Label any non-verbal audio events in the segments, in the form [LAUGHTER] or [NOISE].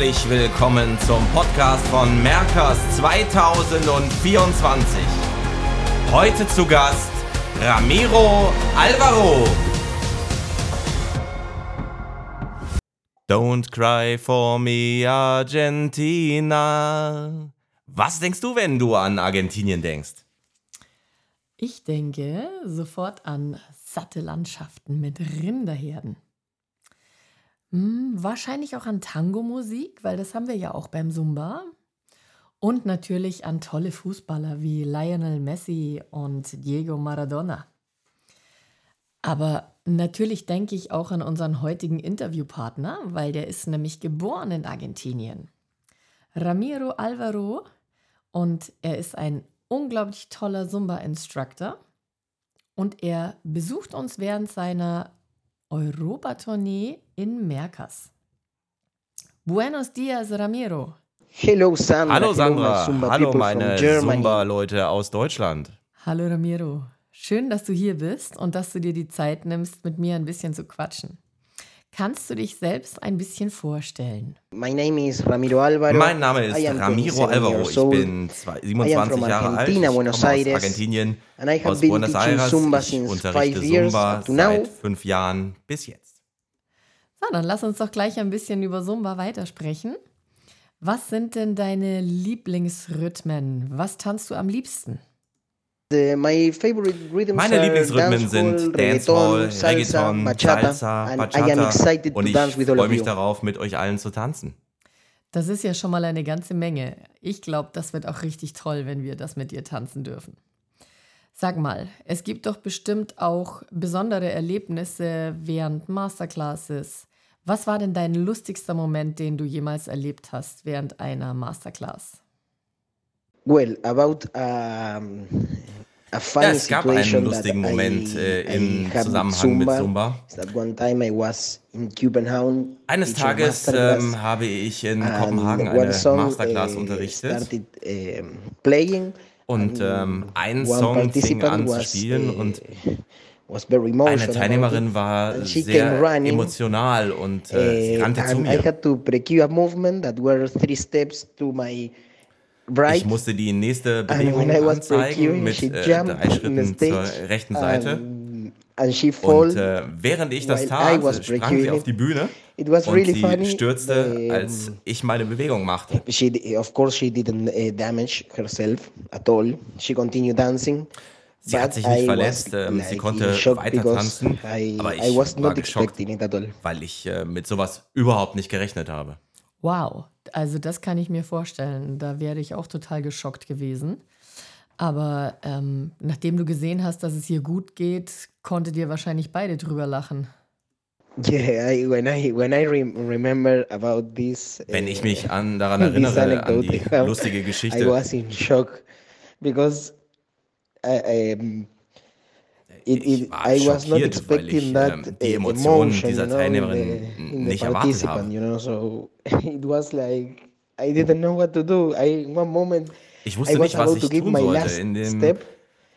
Herzlich willkommen zum Podcast von Merkers 2024. Heute zu Gast Ramiro Alvaro. Don't cry for me, Argentina. Was denkst du, wenn du an Argentinien denkst? Ich denke sofort an satte Landschaften mit Rinderherden. Hm, wahrscheinlich auch an Tango-Musik, weil das haben wir ja auch beim Zumba. Und natürlich an tolle Fußballer wie Lionel Messi und Diego Maradona. Aber natürlich denke ich auch an unseren heutigen Interviewpartner, weil der ist nämlich geboren in Argentinien. Ramiro Alvaro und er ist ein unglaublich toller Zumba-Instructor und er besucht uns während seiner Europatournee in Merkas. Buenos dias, Ramiro. Hello Sandra. Hallo Sandra. Hello, Hallo meine Zumba-Leute aus Deutschland. Hallo Ramiro. Schön, dass du hier bist und dass du dir die Zeit nimmst, mit mir ein bisschen zu quatschen. Kannst du dich selbst ein bisschen vorstellen? My name is Ramiro Alvaro. Mein Name ist Ramiro Alvaro. Ich bin 27 Jahre alt. Ich komme aus Argentinien, aus Buenos Aires. Ich unterrichte Zumba seit fünf Jahren bis jetzt. So, dann lass uns doch gleich ein bisschen über Zumba weitersprechen. Was sind denn deine Lieblingsrhythmen? Was tanzt du am liebsten? My favorite rhythms Meine Lieblingsrhythmen sind Dancehall, Reggaeton, Bachata, Salsa, and I am Bachata excited und to ich dance with all freue of mich you. darauf, mit euch allen zu tanzen. Das ist ja schon mal eine ganze Menge. Ich glaube, das wird auch richtig toll, wenn wir das mit dir tanzen dürfen. Sag mal, es gibt doch bestimmt auch besondere Erlebnisse während Masterclasses. Was war denn dein lustigster Moment, den du jemals erlebt hast während einer Masterclass? Well, about um, a Ja, es gab einen lustigen Moment I, äh, I im Zusammenhang mit Zumba. Zumba. is That one time I was in Copenhagen. Eines Tages ähm, habe ich in Kopenhagen eine song, Masterclass uh, unterrichtet started um, playing. und and ähm, ein Song fing an zu spielen uh, und eine Teilnehmerin war sehr running, emotional und äh, sie Uh, rannte zu and I mir. had to precue a movement that were three steps to my right. Ich musste die nächste Bewegung when I was anzeigen mit äh, drei the Schritten zur stage rechten Seite. she fall. Und äh, während ich das tat, sprang sie auf die Bühne It was und really sie funny. stürzte, Um, als ich meine Bewegung machte. she, of course, she didn't uh, damage herself at all. She continued dancing. Sie hat but sich nicht I verletzt, was, ähm, sie like, konnte in shock weiter tanzen, I, aber I ich war not geschockt, expecting it at all. weil ich äh, mit sowas überhaupt nicht gerechnet habe. Wow, also das kann ich mir vorstellen. Da wäre ich auch total geschockt gewesen. Aber ähm, nachdem du gesehen hast, dass es ihr gut geht, konntet ihr wahrscheinlich beide drüber lachen. Yeah, I, when I when I rem remember about this, Wenn ich mich an, daran [LAUGHS] this erinnere, an die [LAUGHS] lustige I Geschichte, was in shock because I, um, it, Ich it, war I was not weil expecting ich, that ähm, die uh, Emotionen emotion, dieser you know, Teilnehmerin in the, in the nicht erwartet habe. you know. So [LAUGHS] it was like I didn't know what to do. I one moment Ich I wusste was nicht, was about ich to give tun my sollte. last In dem step.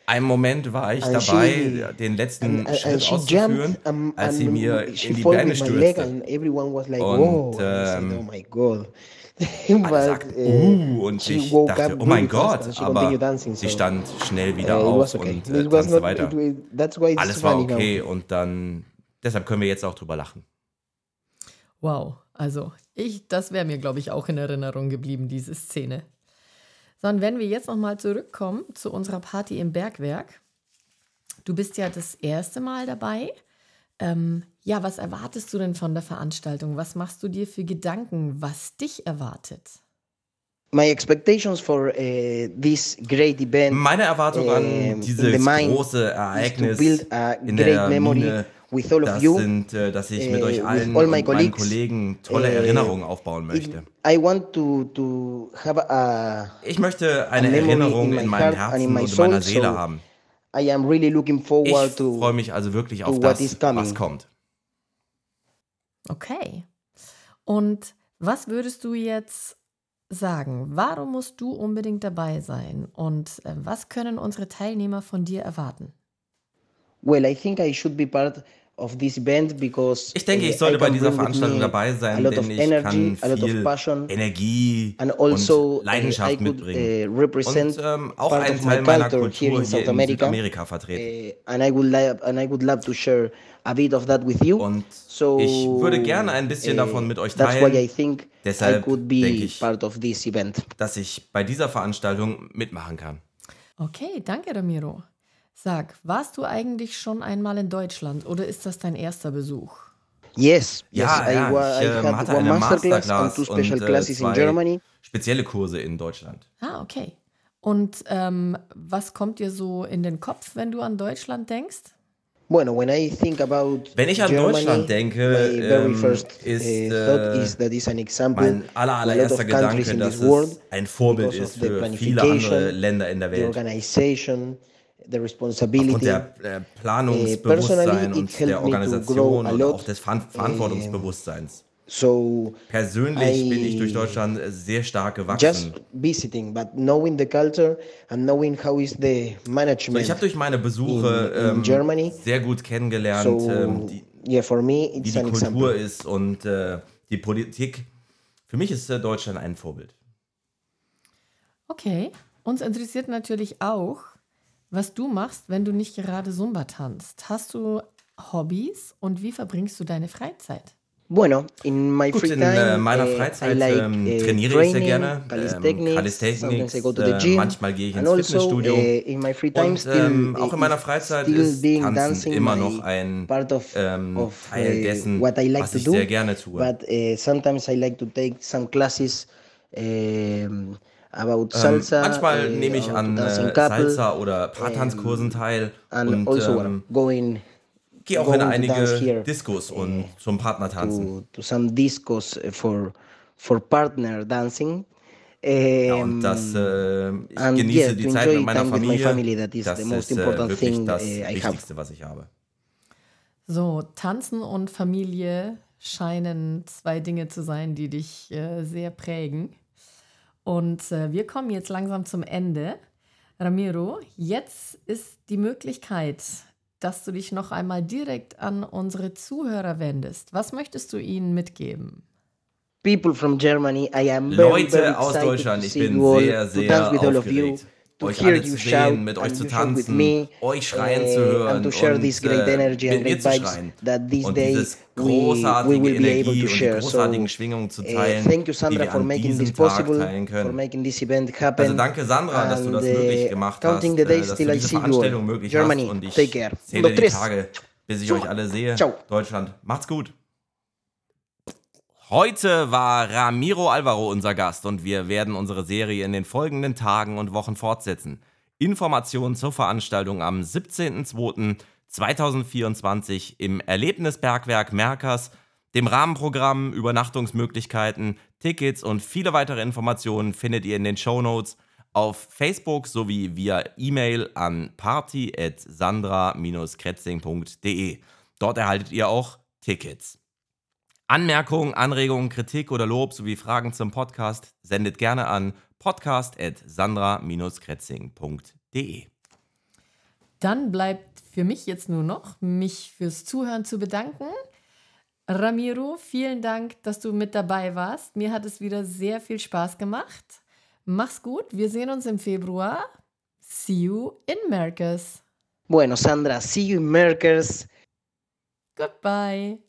einen Moment war ich And dabei, she- den letzten And, Schritt and auszuführen, jumped um, als sie mir she in die Beine with my leg stürzte. and everyone was like, Und, I ähm, oh my God. [LAUGHS] Alle sagten, uh, uh, und ich dachte, oh mein Gott, aber sie stand schnell wieder it auf und äh, tanzte not, weiter. Alles war okay und dann, deshalb können wir jetzt auch drüber lachen. Wow, also ich, das wäre mir, glaube ich, auch in Erinnerung geblieben, diese Szene. Sondern wenn wir jetzt nochmal zurückkommen zu unserer Party im Bergwerk. Du bist ja das erste Mal dabei. Ähm, ja, was erwartest du denn von der Veranstaltung? Was machst du dir für Gedanken, was dich erwartet? My expectations for uh, this great event Meine Erwartung an dieses große Ereignis build a in great der Mine, with all of das you. sind, äh, dass ich mit äh, euch allen all und meinen Kollegen tolle äh, Erinnerungen aufbauen möchte. I want to, to have a, Ich möchte eine Erinnerung in meinem Herzen und in meiner Seele so haben. I am really looking Ich forward to freue mich also wirklich auf what das, is coming. was kommt. Okay. Und was würdest du jetzt sagen? Warum musst du unbedingt dabei sein? Und äh, was können unsere Teilnehmer von dir erwarten? Well, I think I should be part Ich denke, ich sollte bei dieser Veranstaltung dabei sein, denn ich energy, kann viel passion, Energie also, und Leidenschaft uh, mitbringen und ähm, auch einen Teil meiner Kultur hier in Südamerika vertreten. Uh, and I would, and I would love to share a bit of that with you. Und so, ich würde gerne ein bisschen uh, davon mit euch teilen. Deshalb denke ich, dass ich bei dieser Veranstaltung mitmachen kann. Okay, danke Ramiro. Sag, warst du eigentlich schon einmal in Deutschland oder ist das dein erster Besuch? Yes, ja, yes, ja, I, ich I ähm, hatte eine Masterclass and two special und, äh, classes in Germany. Spezielle Kurse in Deutschland. Ah, okay. Und ähm, was kommt dir so in den Kopf, wenn du an Deutschland denkst? Bueno, when I think about Wenn ich an Germany, Deutschland denke, ähm, first, ist, uh, is that is an example mein aller, allererster Gedanke, dass es ein Vorbild ist für viele andere Länder in der Welt the responsibility. Aufgrund der äh, Planungsbewusstsein und der Organisation und auch des Ver Verantwortungsbewusstseins. So Persönlich I bin ich durch Deutschland sehr stark gewachsen. Just visiting, but knowing the culture and knowing how is the management. So, ich habe durch meine Besuche in, in ähm, Germany sehr gut kennengelernt, so, ähm, die, yeah, for me wie die Kultur example. ist und äh, die Politik. Für mich ist äh, Deutschland ein Vorbild. Okay, uns interessiert natürlich auch, was du machst, wenn du nicht gerade Zumba tanzt. Hast du Hobbys und wie verbringst du deine Freizeit? Bueno, in my Gut, free in time, äh, meiner Freizeit like, ähm, äh, trainiere training, ich sehr gerne. Ähm, Calisthenics, äh, manchmal gehe ich ins also, Fitnessstudio. Uh, und still, ähm, auch in meiner Freizeit ist Tanzen immer noch ein of, ähm, of, Teil dessen, like was ich do, sehr gerne tue. But uh, sometimes I like to take some classes um, about ähm, salsa. Ähm, manchmal uh, nehme ich an äh, Salsa oder Paartanzkursen teil und also ähm, going gehe auch in einige Discos und uh, zum Partner tanzen. To, to some discos for for partner dancing. Ja, und das, äh, ich genieße yeah, die Zeit mit meiner Familie. Family, that is das the most ist äh, wirklich thing, das uh, Wichtigste, was ich habe. So, Tanzen und Familie scheinen zwei Dinge zu sein, die dich äh, sehr prägen. Und äh, wir kommen jetzt langsam zum Ende. Ramiro, jetzt ist die Möglichkeit, dass du dich noch einmal direkt an unsere Zuhörer wendest. Was möchtest du ihnen mitgeben? People from Germany, I am very, Leute very aus Deutschland, ich bin sehr, sehr aufgeregt euch alle zu sehen, mit euch zu tanzen, euch schreien zu hören und äh, mit mir zu schreien. und dieses großartige Energie und großartigen Schwingungen zu uh, teilen, die wir an diesem Tag teilen können. Also danke Sandra, dass du das möglich uh, gemacht hast, äh, dass du diese Veranstaltung möglich hast und ich zähle die Tage, bis ich euch alle sehe. Deutschland, macht's gut. Heute war Ramiro Alvaro unser Gast und wir werden unsere Serie in den folgenden Tagen und Wochen fortsetzen. Informationen zur Veranstaltung am 17.02.2024 im Erlebnisbergwerk Merkers, dem Rahmenprogramm, Übernachtungsmöglichkeiten, Tickets und viele weitere Informationen findet ihr in den Show Notes auf Facebook sowie via E-Mail an party@sandra-kretzing.de. Dort erhaltet ihr auch Tickets. Anmerkungen, Anregungen, Kritik oder Lob sowie Fragen zum Podcast sendet gerne an podcast.sandra-kretzing.de. Dann bleibt für mich jetzt nur noch, mich fürs Zuhören zu bedanken. Ramiro, vielen Dank, dass du mit dabei warst. Mir hat es wieder sehr viel Spaß gemacht. Mach's gut, wir sehen uns im Februar. See you in Merkers. Bueno, Sandra, see you in Merkers. Goodbye.